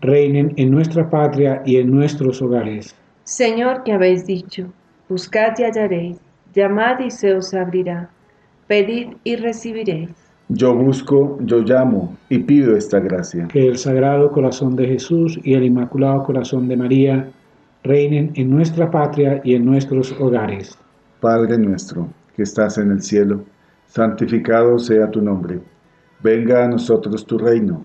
reinen en nuestra patria y en nuestros hogares. Señor, que habéis dicho, buscad y hallaréis, llamad y se os abrirá, pedid y recibiréis. Yo busco, yo llamo y pido esta gracia. Que el Sagrado Corazón de Jesús y el Inmaculado Corazón de María reinen en nuestra patria y en nuestros hogares. Padre nuestro, que estás en el cielo, santificado sea tu nombre. Venga a nosotros tu reino.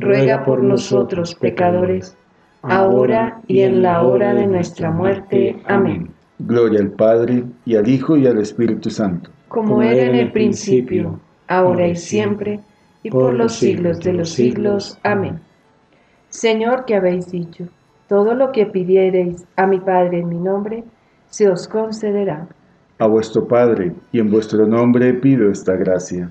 ruega por nosotros pecadores, ahora y en la hora de nuestra muerte. Amén. Gloria al Padre, y al Hijo, y al Espíritu Santo. Como era en el principio ahora y siempre, y por los siglos de los siglos. Amén. Señor, que habéis dicho, todo lo que pidiereis a mi Padre en mi nombre, se os concederá. A vuestro Padre y en vuestro nombre pido esta gracia.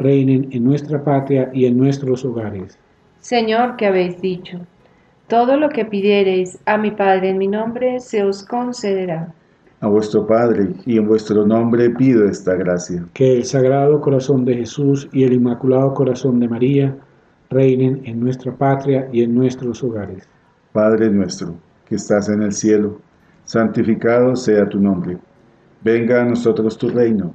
reinen en nuestra patria y en nuestros hogares. Señor, que habéis dicho, todo lo que pidiereis a mi Padre en mi nombre, se os concederá a vuestro Padre, y en vuestro nombre pido esta gracia. Que el Sagrado Corazón de Jesús y el Inmaculado Corazón de María reinen en nuestra patria y en nuestros hogares. Padre nuestro, que estás en el cielo, santificado sea tu nombre. Venga a nosotros tu reino,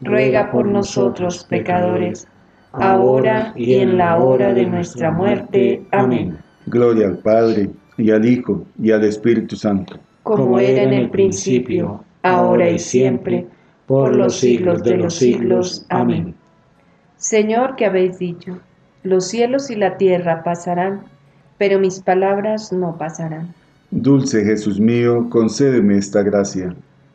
ruega por nosotros pecadores, ahora y en la hora de nuestra muerte. Amén. Gloria al Padre y al Hijo, y al Espíritu Santo. Como era en el principio, ahora y siempre, por los siglos de los siglos. Amén. Señor, que habéis dicho, los cielos y la tierra pasarán, pero mis palabras no pasarán. Dulce Jesús mío, concédeme esta gracia.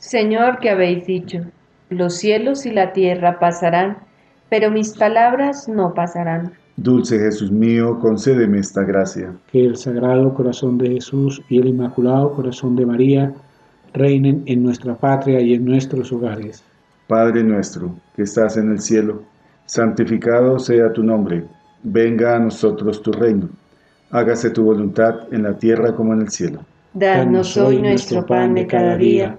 Señor, que habéis dicho, los cielos y la tierra pasarán, pero mis palabras no pasarán. Dulce Jesús mío, concédeme esta gracia. Que el Sagrado Corazón de Jesús y el Inmaculado Corazón de María reinen en nuestra patria y en nuestros hogares. Padre nuestro, que estás en el cielo, santificado sea tu nombre. Venga a nosotros tu reino. hágase tu voluntad en la tierra como en el cielo. Danos hoy nuestro pan de cada día,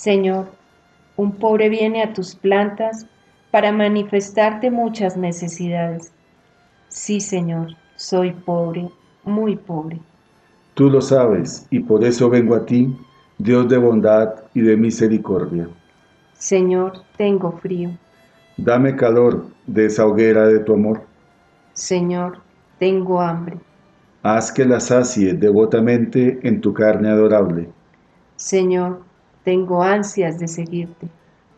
Señor, un pobre viene a tus plantas para manifestarte muchas necesidades. Sí, Señor, soy pobre, muy pobre. Tú lo sabes, y por eso vengo a ti Dios de bondad y de misericordia. Señor, tengo frío. Dame calor de esa hoguera de tu amor. Señor, tengo hambre. Haz que la sacie devotamente en tu carne adorable. Señor, tengo ansias de seguirte.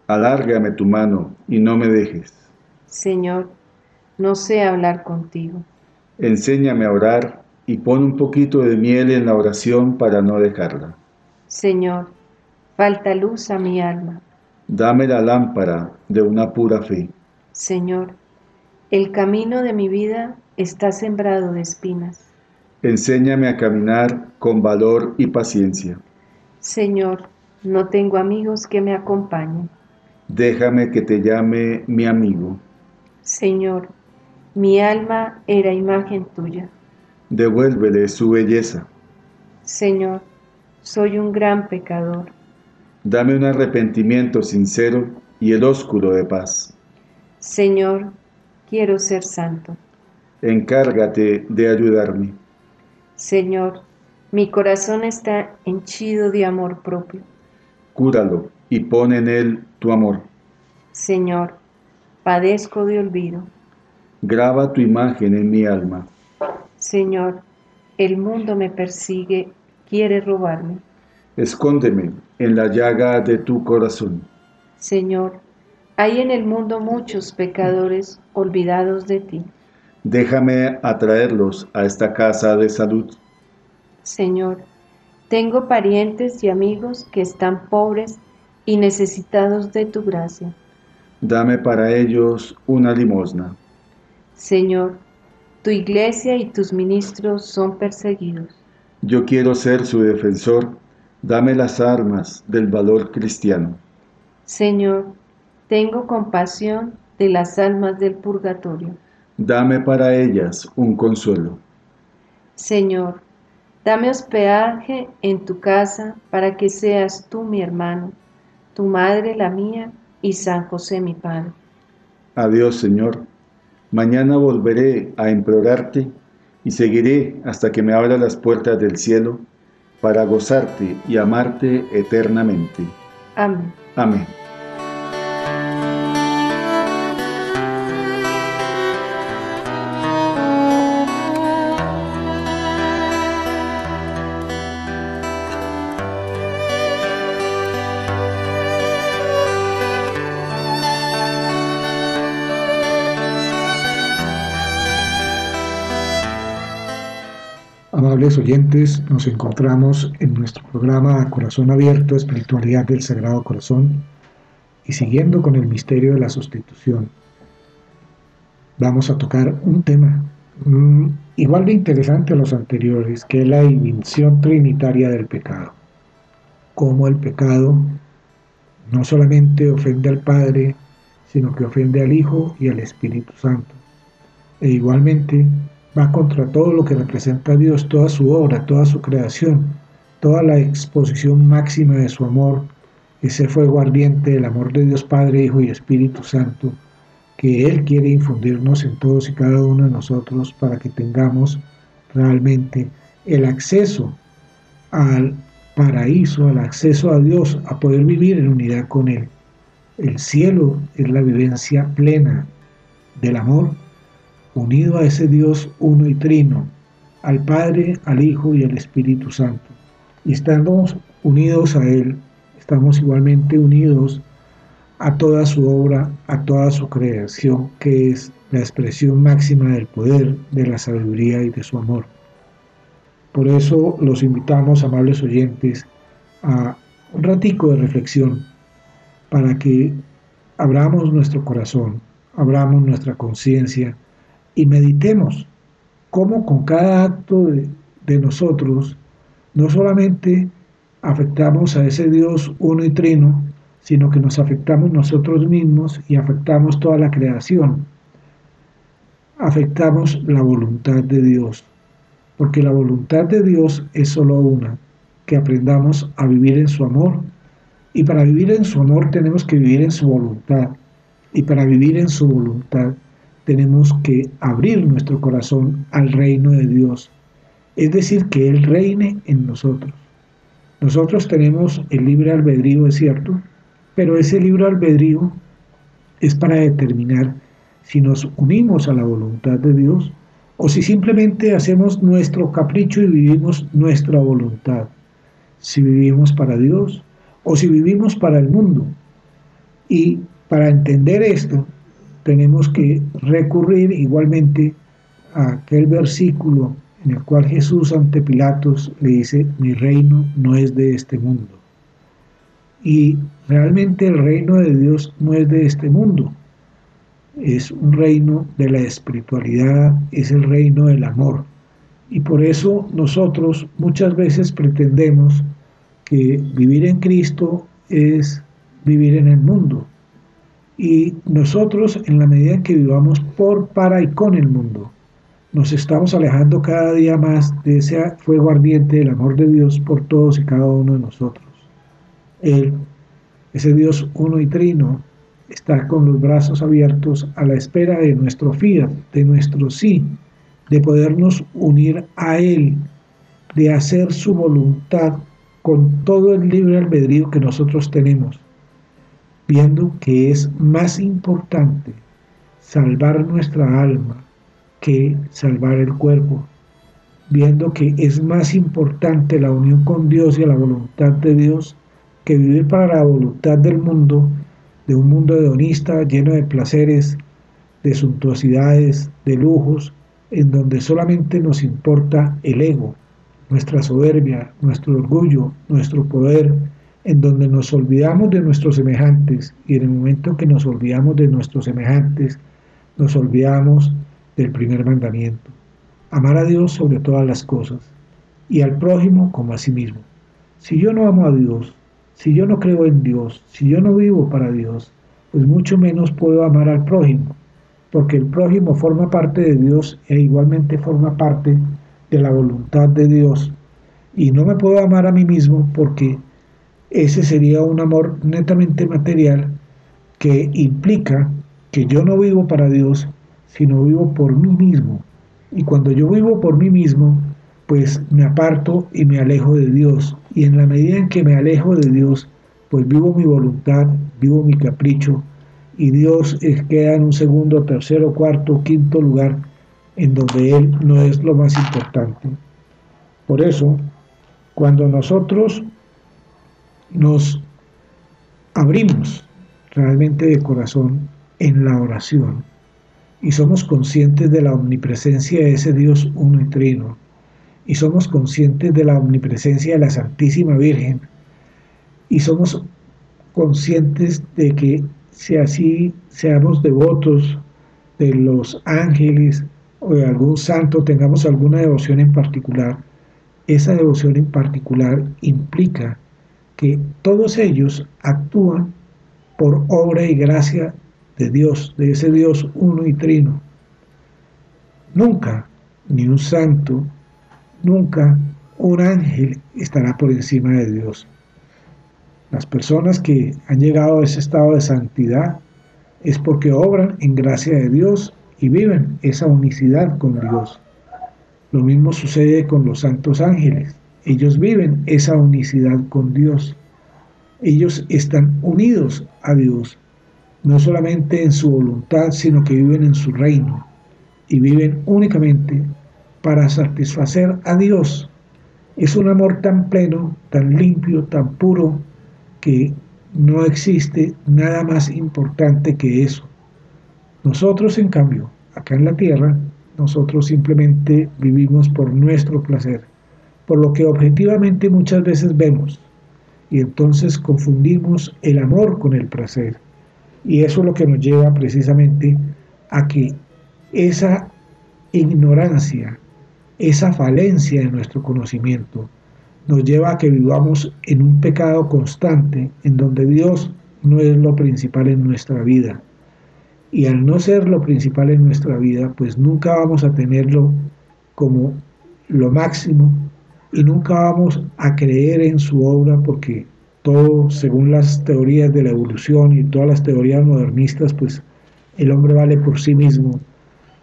Alárgame tu mano y no me dejes. Señor, no sé hablar contigo. Enséñame a orar y pon un poquito de miel en la oración para no dejarla. Señor, falta luz a mi alma. Dame la lámpara de una pura fe. Señor, el camino de mi vida está sembrado de espinas. Enséñame a caminar con valor y paciencia. Señor, no tengo amigos que me acompañen. Déjame que te llame mi amigo. Señor, mi alma era imagen tuya. Devuélvele su belleza. Señor, soy un gran pecador. Dame un arrepentimiento sincero y el ósculo de paz. Señor, quiero ser santo. Encárgate de ayudarme. Señor, mi corazón está henchido de amor propio. Cúralo y pon en él tu amor. Señor, padezco de olvido. Graba tu imagen en mi alma. Señor, el mundo me persigue quiere robarme. Escóndeme en la llaga de tu corazón. Señor, hay en el mundo muchos pecadores olvidados de ti. Déjame atraerlos a esta casa de salud. Señor, tengo parientes y amigos que están pobres y necesitados de tu gracia. Dame para ellos una limosna. Señor, tu iglesia y tus ministros son perseguidos. Yo quiero ser su defensor. Dame las armas del valor cristiano. Señor, tengo compasión de las almas del purgatorio. Dame para ellas un consuelo. Señor, dame hospedaje en tu casa para que seas tú mi hermano, tu madre la mía y San José mi Padre. Adiós, Señor. Mañana volveré a implorarte y seguiré hasta que me abra las puertas del cielo para gozarte y amarte eternamente. Amén. Amén. Oyentes, nos encontramos en nuestro programa Corazón Abierto, Espiritualidad del Sagrado Corazón, y siguiendo con el misterio de la sustitución, vamos a tocar un tema mm, igual de interesante a los anteriores, que es la dimensión trinitaria del pecado. Cómo el pecado no solamente ofende al Padre, sino que ofende al Hijo y al Espíritu Santo. E igualmente va contra todo lo que representa a Dios, toda su obra, toda su creación, toda la exposición máxima de su amor, ese fuego ardiente del amor de Dios Padre, Hijo y Espíritu Santo, que Él quiere infundirnos en todos y cada uno de nosotros para que tengamos realmente el acceso al paraíso, al acceso a Dios, a poder vivir en unidad con Él. El cielo es la vivencia plena del amor unido a ese Dios uno y trino, al Padre, al Hijo y al Espíritu Santo. Y estamos unidos a Él, estamos igualmente unidos a toda su obra, a toda su creación, que es la expresión máxima del poder, de la sabiduría y de su amor. Por eso los invitamos, amables oyentes, a un ratico de reflexión para que abramos nuestro corazón, abramos nuestra conciencia y meditemos cómo con cada acto de, nosotros no solamente afectamos a ese Dios uno y trino, sino que nos afectamos nosotros mismos y afectamos toda la creación. Afectamos la voluntad de Dios, porque la voluntad de Dios es solo una, que aprendamos a vivir en su amor. Y para vivir en su amor tenemos que vivir en su voluntad. Y para vivir en su voluntad tenemos que abrir nuestro corazón al reino de Dios. Es decir, que Él reine en nosotros. Nosotros tenemos el libre albedrío, es cierto, pero ese libre albedrío es para determinar si nos unimos a la voluntad de Dios o si simplemente hacemos nuestro capricho y vivimos nuestra voluntad. Si vivimos para Dios o si vivimos para el mundo. Y para entender esto, tenemos que recurrir igualmente a aquel versículo en el cual Jesús ante Pilatos le dice, mi reino no es de este mundo. Y realmente el reino de Dios no es de este mundo, es un reino de la espiritualidad, es el reino del amor. Y por eso nosotros muchas veces pretendemos que vivir en Cristo es vivir en el mundo. Y nosotros, en la medida en que vivamos por, para y con el mundo, nos estamos alejando cada día más de ese fuego ardiente del amor de Dios por todos y cada uno de nosotros. Él, ese Dios uno y trino, está con los brazos abiertos a la espera de nuestro fiat, de nuestro sí, de podernos unir a Él, de hacer su voluntad con todo el libre albedrío que nosotros tenemos, viendo que es más importante salvar nuestra alma que salvar el cuerpo, viendo que es más importante la unión con Dios y la voluntad de Dios que vivir para la voluntad del mundo, de un mundo hedonista lleno de placeres, de suntuosidades, de lujos, en donde solamente nos importa el ego, nuestra soberbia, nuestro orgullo, nuestro poder, en donde nos olvidamos de nuestros semejantes y en el momento que nos olvidamos de nuestros semejantes, nos olvidamos del primer mandamiento, amar a Dios sobre todas las cosas y al prójimo como a sí mismo. Si yo no amo a Dios, si yo no creo en Dios, si yo no vivo para Dios, pues mucho menos puedo amar al prójimo, porque el prójimo forma parte de Dios e igualmente forma parte de la voluntad de Dios. Y no me puedo amar a mí mismo porque ese sería un amor netamente material que implica que yo no vivo para Dios, sino vivo por mí mismo. Y cuando yo vivo por mí mismo, pues me aparto y me alejo de Dios. Y en la medida en que me alejo de Dios, pues vivo mi voluntad, vivo mi capricho, y Dios queda en un segundo, tercero, cuarto, quinto lugar, en donde Él no es lo más importante. Por eso, cuando nosotros nos abrimos realmente de corazón en la oración y somos conscientes de la omnipresencia de ese Dios uno y trino, y somos conscientes de la omnipresencia de la Santísima Virgen y somos conscientes de que si así seamos devotos de los ángeles o de algún santo, tengamos alguna devoción en particular, esa devoción en particular implica que todos ellos actúan por obra y gracia de Dios, de ese Dios uno y trino. Nunca ni un santo Nunca un ángel estará por encima de Dios. Las personas que han llegado a ese estado de santidad es porque obran en gracia de Dios y viven esa unicidad con Dios. Lo mismo sucede con los santos ángeles. Ellos viven esa unicidad con Dios. Ellos están unidos a Dios, no solamente en su voluntad, sino que viven en su reino y viven únicamente para satisfacer a Dios. Es un amor tan pleno, tan limpio, tan puro, que no existe nada más importante que eso. Nosotros, en cambio, acá en la tierra, nosotros simplemente vivimos por nuestro placer, por lo que objetivamente muchas veces vemos, y entonces confundimos el amor con el placer. Y eso es lo que nos lleva precisamente a que esa ignorancia, esa falencia de nuestro conocimiento, nos lleva a que vivamos en un pecado constante en donde Dios no es lo principal en nuestra vida. Y al no ser lo principal en nuestra vida, pues nunca vamos a tenerlo como lo máximo y nunca vamos a creer en su obra porque todo, según las teorías de la evolución y todas las teorías modernistas, pues el hombre vale por sí mismo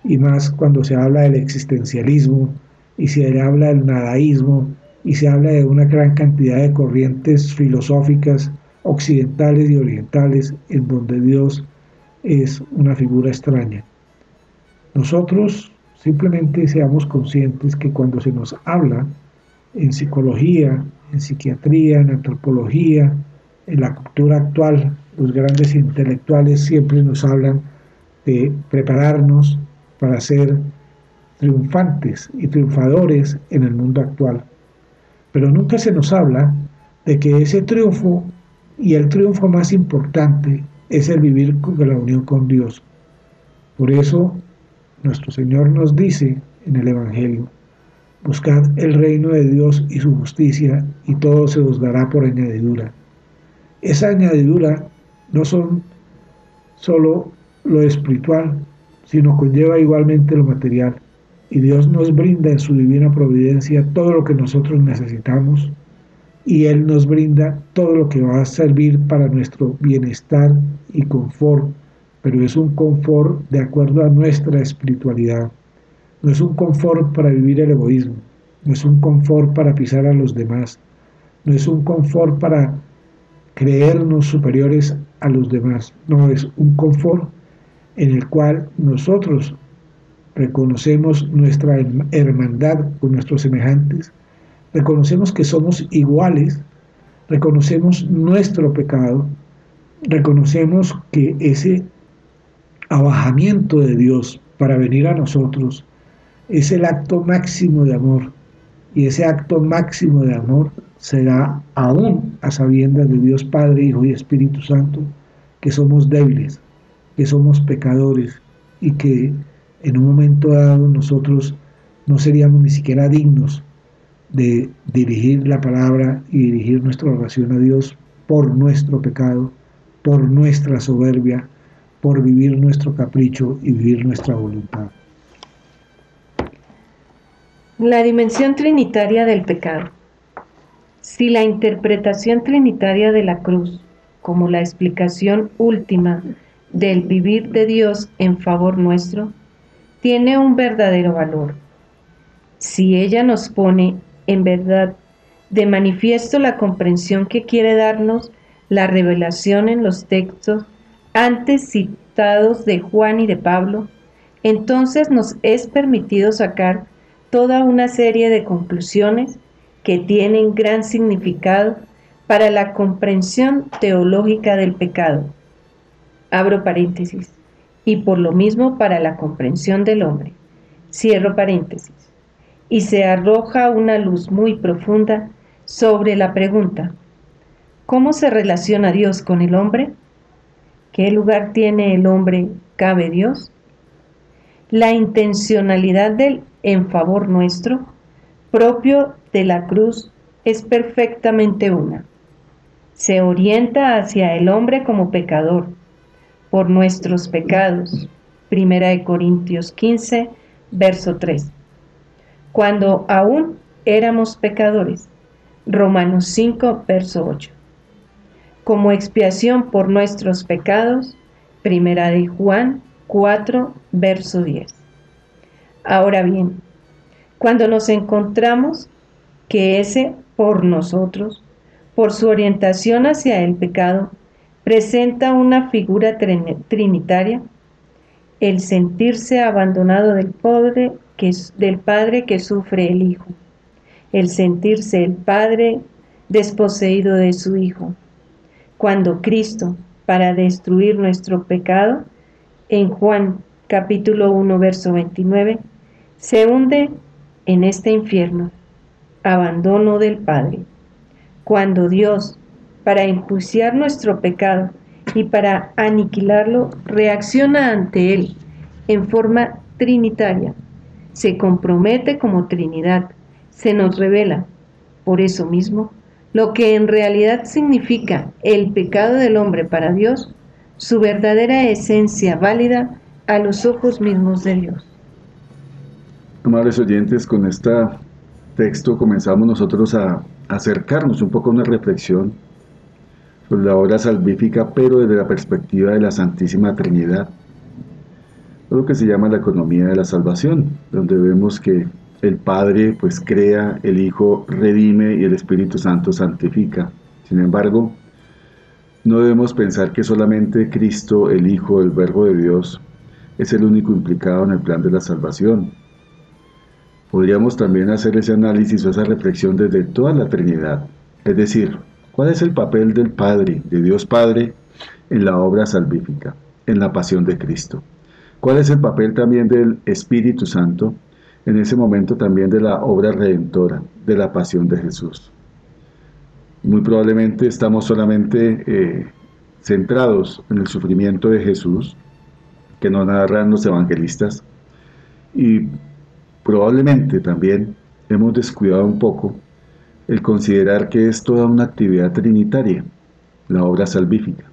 y más cuando se habla del existencialismo y se habla del nadaísmo y se habla de una gran cantidad de corrientes filosóficas occidentales y orientales en donde Dios es una figura extraña. Nosotros simplemente seamos conscientes que cuando se nos habla en psicología, en psiquiatría, en antropología, en la cultura actual, los grandes intelectuales siempre nos hablan de prepararnos para ser triunfantes y triunfadores en el mundo actual. Pero nunca se nos habla de que ese triunfo y el triunfo más importante es el vivir con la unión con Dios. Por eso nuestro Señor nos dice en el Evangelio, buscad el reino de Dios y su justicia y todo se os dará por añadidura. Esa añadidura no son solo lo espiritual, sino conlleva igualmente lo material y Dios nos brinda en su divina providencia todo lo que nosotros necesitamos y Él nos brinda todo lo que va a servir para nuestro bienestar y confort, pero es un confort de acuerdo a nuestra espiritualidad. No es un confort para vivir el egoísmo, no es un confort para pisar a los demás, no es un confort para creernos superiores a los demás, no es un confort en el cual nosotros reconocemos nuestra hermandad con nuestros semejantes, reconocemos que somos iguales, reconocemos nuestro pecado, reconocemos que ese abajamiento de Dios para venir a nosotros es el acto máximo de amor y ese acto máximo de amor será aún a sabiendas de Dios Padre, Hijo y Espíritu Santo, que somos débiles, que somos pecadores y que en un momento dado nosotros no seríamos ni siquiera dignos de dirigir la palabra y dirigir nuestra oración a Dios por nuestro pecado, por nuestra soberbia, por vivir nuestro capricho y vivir nuestra voluntad. La dimensión trinitaria del pecado. Si la interpretación trinitaria de la cruz, como la explicación última del vivir de Dios en favor nuestro, tiene un verdadero valor. Si ella nos pone en verdad de manifiesto la comprensión que quiere darnos la revelación en los textos antes citados de Juan y de Pablo, entonces nos es permitido sacar toda una serie de conclusiones que tienen gran significado para la comprensión teológica del pecado. Abro paréntesis y por lo mismo para la comprensión del hombre. Cierro paréntesis. Y se arroja una luz muy profunda sobre la pregunta, ¿cómo se relaciona Dios con el hombre? ¿Qué lugar tiene el hombre? ¿Cabe Dios? La intencionalidad del en favor nuestro, propio de la cruz, es perfectamente una. Se orienta hacia el hombre como pecador, por nuestros pecados. Primera de Corintios 15, verso 3. Cuando aún éramos pecadores. Romanos 5, verso 8. Como expiación por nuestros pecados. Primera de Juan 4, verso 10. Ahora bien, cuando nos encontramos que ese por nosotros, por su orientación hacia el pecado, presenta una figura trinitaria, el sentirse abandonado del padre, que, del padre que sufre el hijo, el sentirse el padre desposeído de su hijo. cuando Cristo, para destruir nuestro pecado, en Juan capítulo 1, verso 29, se hunde en este infierno, abandono del Padre. Cuando Dios, para enjuiciar nuestro pecado y para aniquilarlo, reacciona ante él en forma trinitaria, se compromete como Trinidad, se nos revela, por eso mismo, lo que en realidad significa el pecado del hombre para Dios, su verdadera esencia válida a los ojos mismos de Dios. Amables oyentes, con este texto comenzamos nosotros a acercarnos un poco a una reflexión sobre la obra salvífica, pero desde la perspectiva de la Santísima Trinidad, lo que se llama la economía de la salvación, donde vemos que el Padre pues crea, el Hijo redime y el Espíritu Santo santifica. Sin embargo, no debemos pensar que solamente Cristo, el Hijo, el Verbo de Dios, es el único implicado en el plan de la salvación. Podríamos también hacer ese análisis o esa reflexión desde toda la Trinidad, es decir, ¿cuál es el papel del Padre, de Dios Padre, en la obra salvífica, en la pasión de Cristo? ¿Cuál es el papel también del Espíritu Santo en ese momento también de la obra redentora, de la pasión de Jesús? Muy probablemente estamos solamente eh, centrados en el sufrimiento de Jesús, que nos narran los evangelistas. Y probablemente también hemos descuidado un poco el considerar que es toda una actividad trinitaria, la obra salvífica.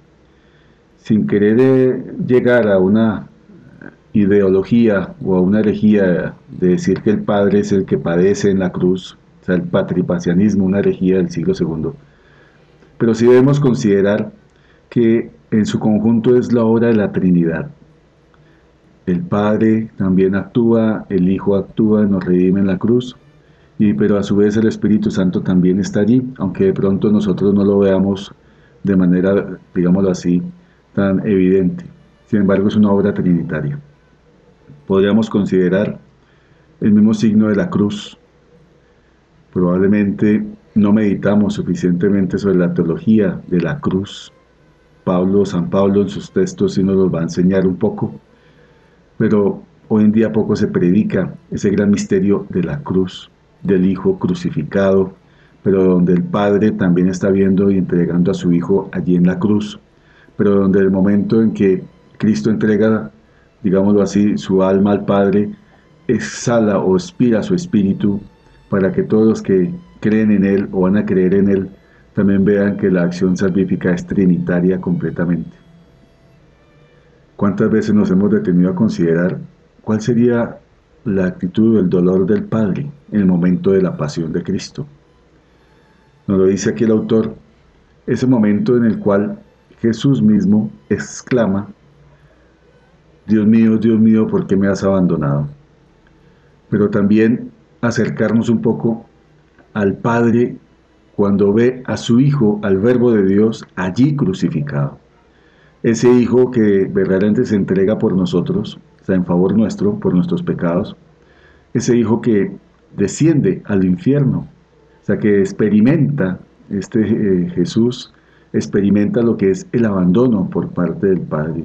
Sin querer eh, llegar a una ideología o a una herejía de decir que el Padre es el que padece en la cruz, sea, el patripacianismo, una herejía del siglo II. Pero sí debemos considerar que en su conjunto es la obra de la Trinidad, el Padre también actúa, el Hijo actúa, nos redime en la cruz, y, pero a su vez el Espíritu Santo también está allí, aunque de pronto nosotros no lo veamos de manera, digámoslo así, tan evidente. Sin embargo, es una obra trinitaria. Podríamos considerar el mismo signo de la cruz. Probablemente no meditamos suficientemente sobre la teología de la cruz. Pablo, San Pablo en sus textos sí nos los va a enseñar un poco pero hoy en día poco se predica ese gran misterio de la cruz, del Hijo crucificado, pero donde el Padre también está viendo y entregando a su Hijo allí en la cruz, pero donde el momento en que Cristo entrega, digámoslo así, su alma al Padre, exhala o expira su espíritu para que todos los que creen en Él o van a creer en Él también vean que la acción salvífica es trinitaria completamente. ¿Cuántas veces nos hemos detenido a considerar cuál sería la actitud del dolor del Padre en el momento de la pasión de Cristo? Nos lo dice aquí el autor, ese momento en el cual Jesús mismo exclama, Dios mío, Dios mío, ¿por qué me has abandonado? Pero también acercarnos un poco al Padre cuando ve a su Hijo, al Verbo de Dios, allí crucificado ese Hijo que verdaderamente se entrega por nosotros, o sea, en favor nuestro, por nuestros pecados, ese Hijo que desciende al infierno, o sea, que experimenta, este eh, Jesús experimenta lo que es el abandono por parte del Padre,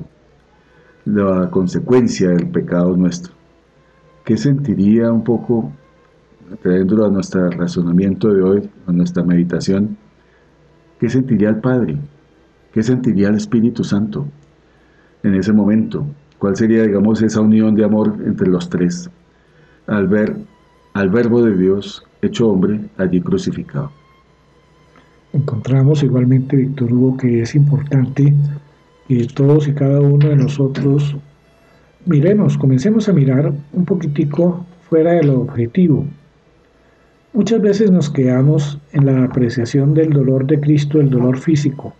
la consecuencia del pecado nuestro. ¿Qué sentiría un poco, trayéndolo a nuestro razonamiento de hoy, a nuestra meditación, qué sentiría el Padre? ¿Qué sentiría el Espíritu Santo en ese momento? ¿Cuál sería, digamos, esa unión de amor entre los tres al ver al Verbo de Dios hecho hombre allí crucificado? Encontramos igualmente, Víctor Hugo, que es importante que todos y cada uno de nosotros miremos, comencemos a mirar un poquitico fuera del objetivo. Muchas veces nos quedamos en la apreciación del dolor de Cristo, el dolor físico,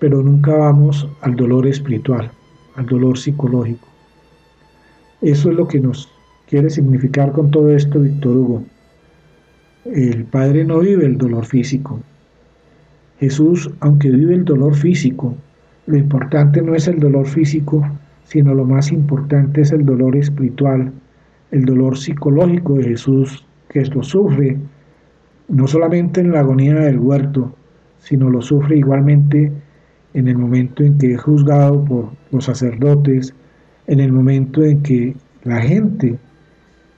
pero nunca vamos al dolor espiritual, al dolor psicológico. Eso es lo que nos quiere significar con todo esto Víctor Hugo. El Padre no vive el dolor físico. Jesús, aunque vive el dolor físico, lo importante no es el dolor físico, sino lo más importante es el dolor espiritual, el dolor psicológico de Jesús, que lo sufre no solamente en la agonía del huerto, sino lo sufre igualmente en el momento en que es juzgado por los sacerdotes, en el momento en que la gente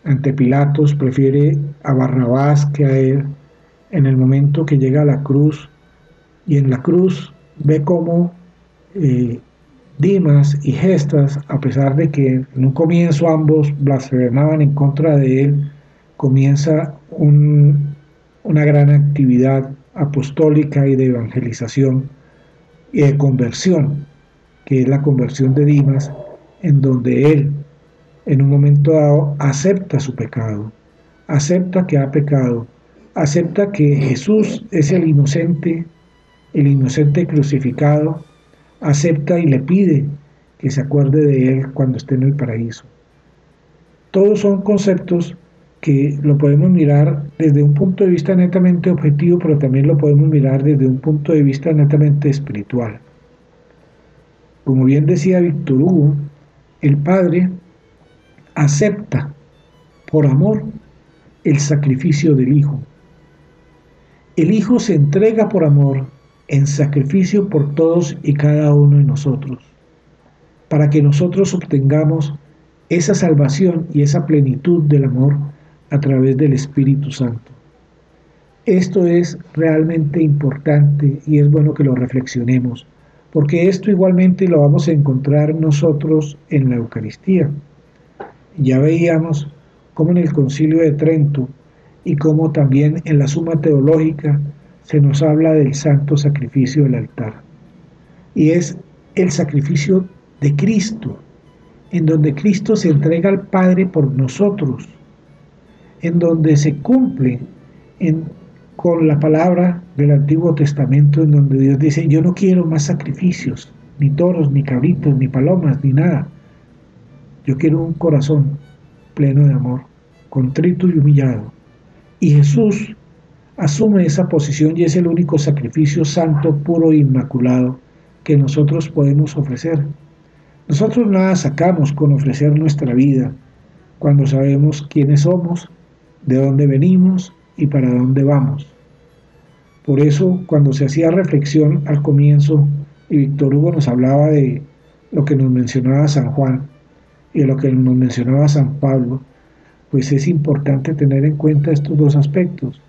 ante Pilatos prefiere a Barrabás que a él, en el momento que llega a la cruz y en la cruz ve cómo eh, Dimas y Gestas, a pesar de que en un comienzo ambos blasfemaban en contra de él, comienza una gran actividad apostólica y de evangelización y de conversión, que es la conversión de Dimas, en donde él, en un momento dado, acepta su pecado, acepta que ha pecado, acepta que Jesús es el inocente, el inocente crucificado, acepta y le pide que se acuerde de él cuando esté en el paraíso. Todos son conceptos que lo podemos mirar desde un punto de vista netamente objetivo, pero también lo podemos mirar desde un punto de vista netamente espiritual. Como bien decía Víctor Hugo, el Padre acepta por amor el sacrificio del Hijo. El Hijo se entrega por amor en sacrificio por todos y cada uno de nosotros, para que nosotros obtengamos esa salvación y esa plenitud del amor a través del Espíritu Santo. Esto es realmente importante y es bueno que lo reflexionemos, porque esto igualmente lo vamos a encontrar nosotros en la Eucaristía. Ya veíamos cómo en el Concilio de Trento y cómo también en la Suma Teológica se nos habla del santo sacrificio del altar. Y es el sacrificio de Cristo, en donde Cristo se entrega al Padre por nosotros en donde se cumple con la palabra del Antiguo Testamento, en donde Dios dice, yo no quiero más sacrificios, ni toros, ni cabritos, ni palomas, ni nada. Yo quiero un corazón pleno de amor, contrito y humillado. Y Jesús asume esa posición y es el único sacrificio santo, puro e inmaculado que nosotros podemos ofrecer. Nosotros nada sacamos con ofrecer nuestra vida cuando sabemos quiénes somos de dónde venimos y para dónde vamos. Por eso, cuando se hacía reflexión al comienzo, y Víctor Hugo nos hablaba de lo que nos mencionaba San Juan y de lo que nos mencionaba San Pablo, pues es importante tener en cuenta estos dos aspectos.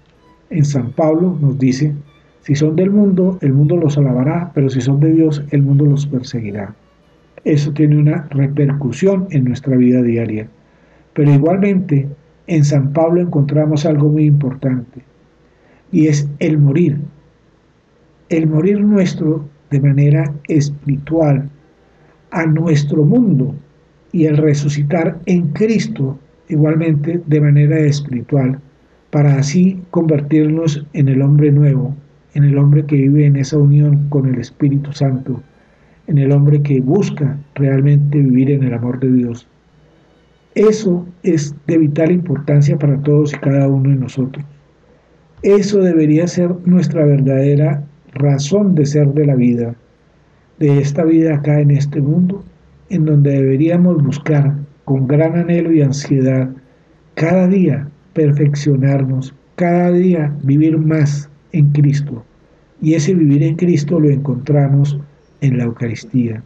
En San Pablo nos dice, si son del mundo, el mundo los alabará, pero si son de Dios, el mundo los perseguirá. Eso tiene una repercusión en nuestra vida diaria. Pero igualmente, en San Pablo encontramos algo muy importante y es el morir. El morir nuestro de manera espiritual a nuestro mundo y el resucitar en Cristo igualmente de manera espiritual para así convertirnos en el hombre nuevo, en el hombre que vive en esa unión con el Espíritu Santo, en el hombre que busca realmente vivir en el amor de Dios. Eso es de vital importancia para todos y cada uno de nosotros. Eso debería ser nuestra verdadera razón de ser de la vida, de esta vida acá en este mundo, en donde deberíamos buscar con gran anhelo y ansiedad cada día perfeccionarnos, cada día vivir más en Cristo. Y ese vivir en Cristo lo encontramos en la Eucaristía.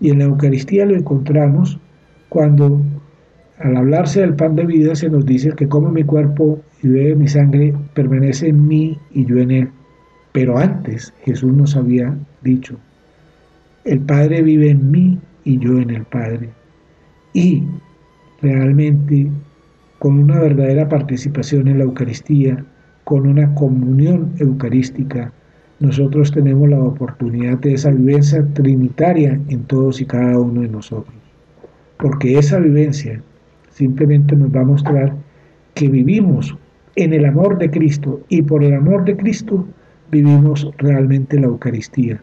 Y en la Eucaristía lo encontramos cuando al hablarse del pan de vida se nos dice que come mi cuerpo y bebe mi sangre permanece en mí y yo en él. Pero antes Jesús nos había dicho, el Padre vive en mí y yo en el Padre. Y realmente con una verdadera participación en la Eucaristía, con una comunión eucarística, nosotros tenemos la oportunidad de esa vivencia trinitaria en todos y cada uno de nosotros. Porque esa vivencia simplemente nos va a mostrar que vivimos en el amor de Cristo y por el amor de Cristo vivimos realmente la Eucaristía.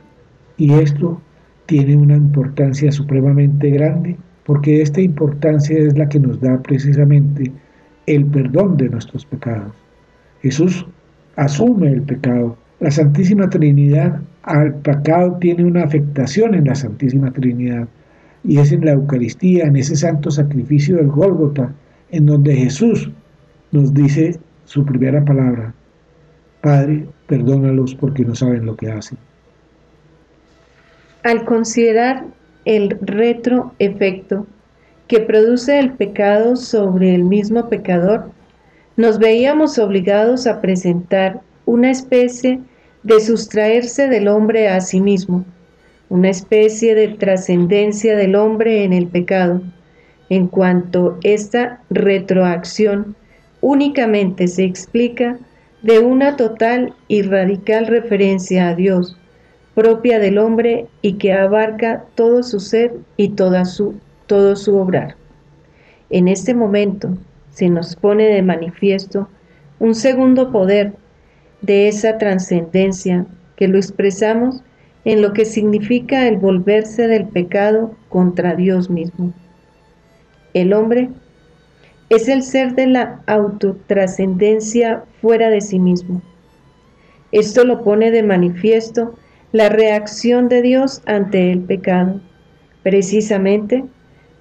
Y esto tiene una importancia supremamente grande porque esta importancia es la que nos da precisamente el perdón de nuestros pecados. Jesús asume el pecado. La Santísima Trinidad al pecado tiene una afectación en la Santísima Trinidad y es en la Eucaristía, en ese santo sacrificio del Gólgota, en donde Jesús nos dice su primera palabra, Padre, perdónalos porque no saben lo que hacen. Al considerar el retroefecto que produce el pecado sobre el mismo pecador, nos veíamos obligados a presentar una especie de sustraerse del hombre a sí mismo, una especie de trascendencia del hombre en el pecado, en cuanto esta retroacción únicamente se explica de una total y radical referencia a Dios, propia del hombre y que abarca todo su ser y toda su, todo su obrar. En este momento se nos pone de manifiesto un segundo poder de esa trascendencia que lo expresamos en lo que significa el volverse del pecado contra Dios mismo. El hombre es el ser de la autotrascendencia fuera de sí mismo. Esto lo pone de manifiesto la reacción de Dios ante el pecado, precisamente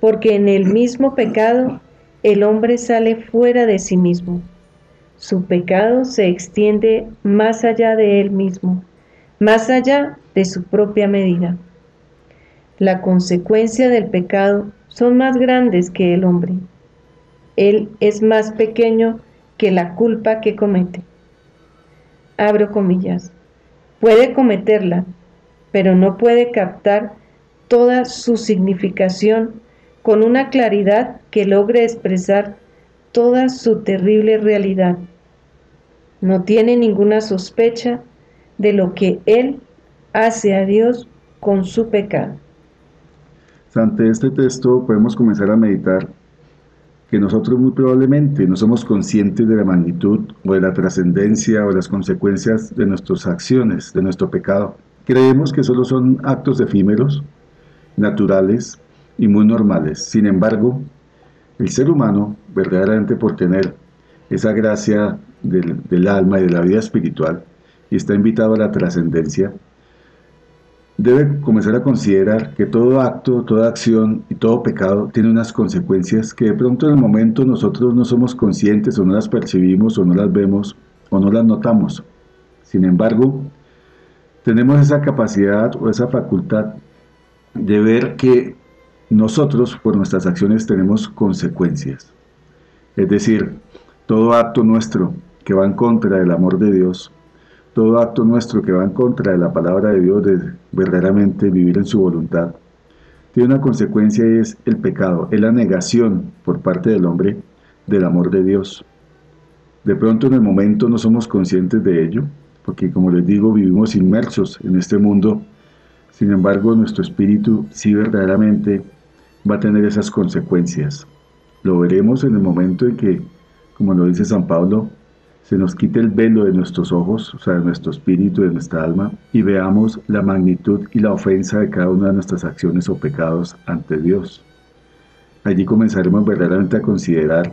porque en el mismo pecado el hombre sale fuera de sí mismo. Su pecado se extiende más allá de él mismo, más allá de su propia medida. La consecuencia del pecado son más grandes que el hombre él es más pequeño que la culpa que comete. Abro comillas. Puede cometerla, pero no puede captar toda su significación con una claridad que logre expresar toda su terrible realidad. No tiene ninguna sospecha de lo que él hace a Dios con su pecado. Ante este texto podemos comenzar a meditar que nosotros muy probablemente no somos conscientes de la magnitud o de la trascendencia o de las consecuencias de nuestras acciones, de nuestro pecado. Creemos que solo son actos efímeros, naturales y muy normales. Sin embargo, el ser humano, verdaderamente por tener esa gracia del, alma y de la vida espiritual, está invitado a la trascendencia, debe comenzar a considerar que todo acto, toda acción y todo pecado tiene unas consecuencias que de pronto en el momento nosotros no somos conscientes o no las percibimos o no las vemos o no las notamos. Sin embargo, tenemos esa capacidad o esa facultad de ver que nosotros por nuestras acciones tenemos consecuencias. Es decir, todo acto nuestro que va en contra del amor de Dios, todo acto nuestro que va en contra de la palabra de Dios, de verdaderamente vivir en su voluntad, tiene una consecuencia y es el pecado, es la negación por parte del hombre del amor de Dios. De pronto en el momento no somos conscientes de ello, porque como les digo, vivimos inmersos en este mundo, sin embargo nuestro espíritu sí verdaderamente va a tener esas consecuencias. Lo veremos en el momento en que, como lo dice San Pablo, se nos quite el velo de nuestros ojos, o sea, de nuestro espíritu, de nuestra alma, y veamos la magnitud y la ofensa de cada una de nuestras acciones o pecados ante Dios. Allí comenzaremos verdaderamente a considerar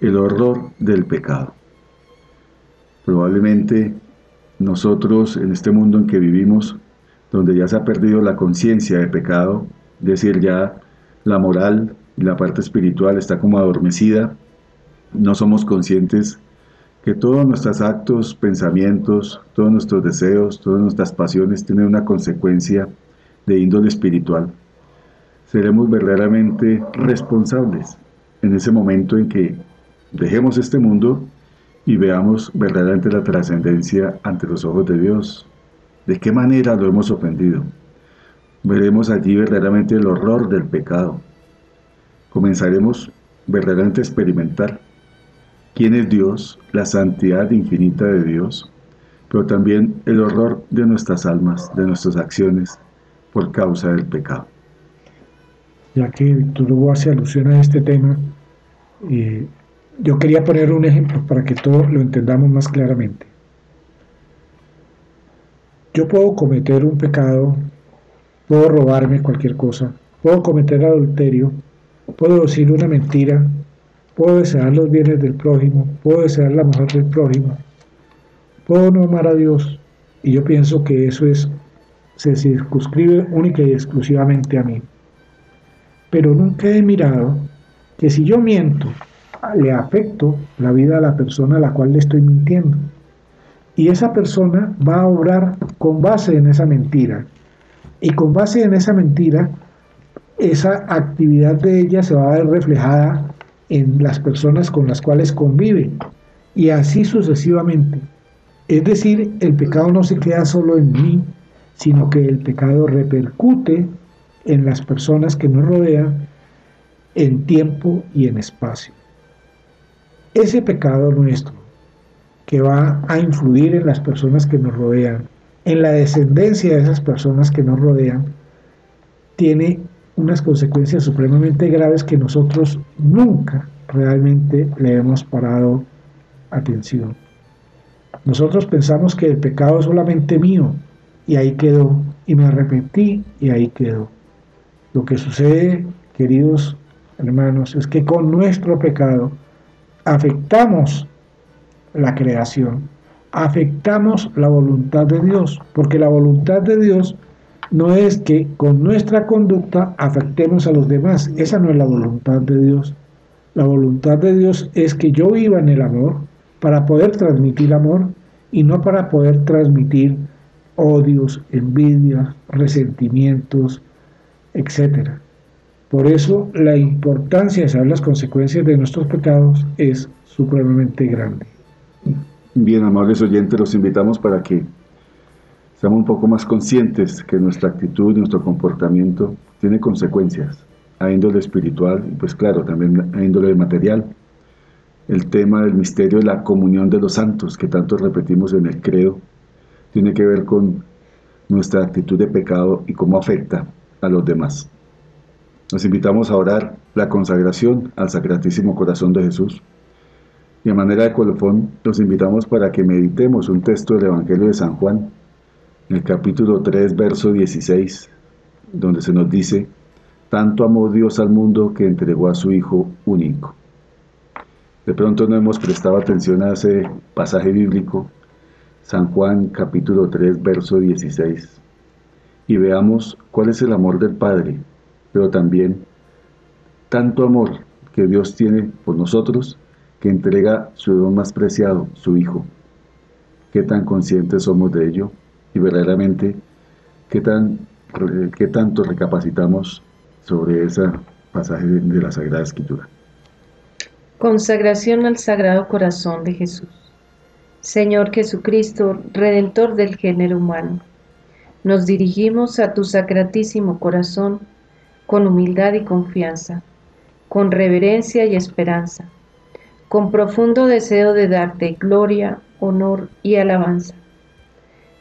el horror del pecado. Probablemente nosotros en este mundo en que vivimos, donde ya se ha perdido la conciencia de pecado, es decir, ya la moral y la parte espiritual está como adormecida, no somos conscientes que todos nuestros actos, pensamientos, todos nuestros deseos, todas nuestras pasiones tienen una consecuencia de índole espiritual. Seremos verdaderamente responsables en ese momento en que dejemos este mundo y veamos verdaderamente la trascendencia ante los ojos de Dios. ¿De qué manera lo hemos ofendido? Veremos allí verdaderamente el horror del pecado. Comenzaremos verdaderamente a experimentar quién es Dios, la santidad infinita de Dios, pero también el horror de nuestras almas, de nuestras acciones por causa del pecado. Ya que Víctor Hugo hace alusión a este tema, eh, yo quería poner un ejemplo para que todos lo entendamos más claramente. Yo puedo cometer un pecado, puedo robarme cualquier cosa, puedo cometer adulterio, puedo decir una mentira, puedo desear los bienes del prójimo, puedo desear la mujer del prójimo, puedo no amar a Dios, y yo pienso que eso es, se circunscribe única y exclusivamente a mí. Pero nunca he mirado que si yo miento, le afecto la vida a la persona a la cual le estoy mintiendo. Y esa persona va a obrar con base en esa mentira. Y con base en esa mentira, esa actividad de ella se va a ver reflejada en las personas con las cuales convive. Y así sucesivamente. Es decir, el pecado no se queda solo en mí, sino que el pecado repercute en las personas que nos rodean en tiempo y en espacio. Ese pecado nuestro que va a influir en las personas que nos rodean, en la descendencia de esas personas que nos rodean, tiene unas consecuencias supremamente graves que nosotros nunca realmente le hemos parado atención. Nosotros pensamos que el pecado es solamente mío y ahí quedó, y me arrepentí y ahí quedó. Lo que sucede, queridos hermanos, es que con nuestro pecado afectamos la creación, afectamos la voluntad de Dios, porque la voluntad de Dios no es que con nuestra conducta afectemos a los demás, esa no es la voluntad de Dios. La voluntad de Dios es que yo viva en el amor para poder transmitir amor y no para poder transmitir odios, envidias, resentimientos, etc. Por eso la importancia de saber las consecuencias de nuestros pecados es supremamente grande. Bien, amables oyentes, los invitamos para que seamos un poco más conscientes que nuestra actitud, nuestro comportamiento tiene consecuencias a índole espiritual y pues claro, también a índole material. El tema del misterio de la comunión de los santos, que tanto repetimos en el credo, tiene que ver con nuestra actitud de pecado y cómo afecta a los demás. Nos invitamos a orar la consagración al Sacratísimo Corazón de Jesús. Y a manera de colofón, los invitamos para que meditemos un texto del Evangelio de San Juan, en el capítulo 3, verso 16, donde se nos dice, tanto amó Dios al mundo que entregó a su Hijo único. De pronto no hemos prestado atención a ese pasaje bíblico, San Juan capítulo 3, verso 16, y veamos cuál es el amor del Padre, pero también tanto amor que Dios tiene por nosotros que entrega su don más preciado, su Hijo. ¿Qué tan conscientes somos de ello? Y verdaderamente, ¿qué, tan, qué tanto recapacitamos sobre ese pasaje de la Sagrada Escritura? Consagración al Sagrado Corazón de Jesús. Señor Jesucristo, Redentor del género humano, nos dirigimos a tu sacratísimo corazón con humildad y confianza, con reverencia y esperanza con profundo deseo de darte gloria, honor y alabanza.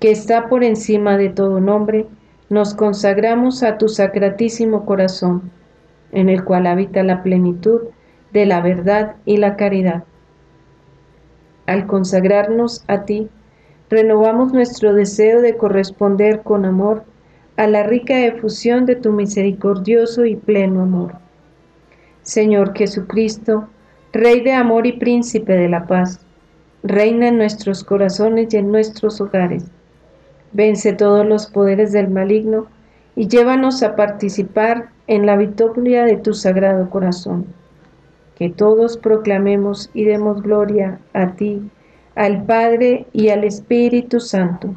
que está por encima de todo nombre, nos consagramos a tu sacratísimo corazón, en el cual habita la plenitud de la verdad y la caridad. Al consagrarnos a ti, renovamos nuestro deseo de corresponder con amor a la rica efusión de tu misericordioso y pleno amor Señor Jesucristo, Rey de amor y príncipe de la paz, reina en nuestros corazones y en nuestros hogares. Vence todos los poderes del maligno y llévanos a participar en la victoria de tu sagrado corazón. Que todos proclamemos y demos gloria a ti, al Padre y al Espíritu Santo,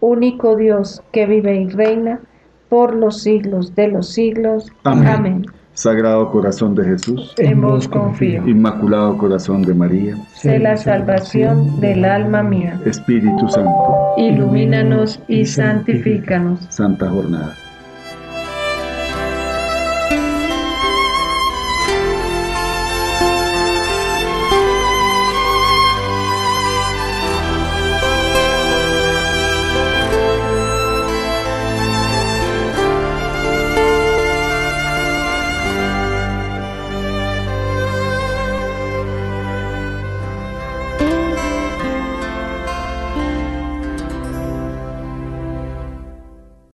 único Dios que vive y reina por los siglos de los siglos. Amén. Sagrado Corazón de Jesús, en vos confío. Inmaculado Corazón de María, sé la salvación del alma mía. Espíritu Santo, ilumínanos y santifícanos. Santa Jornada.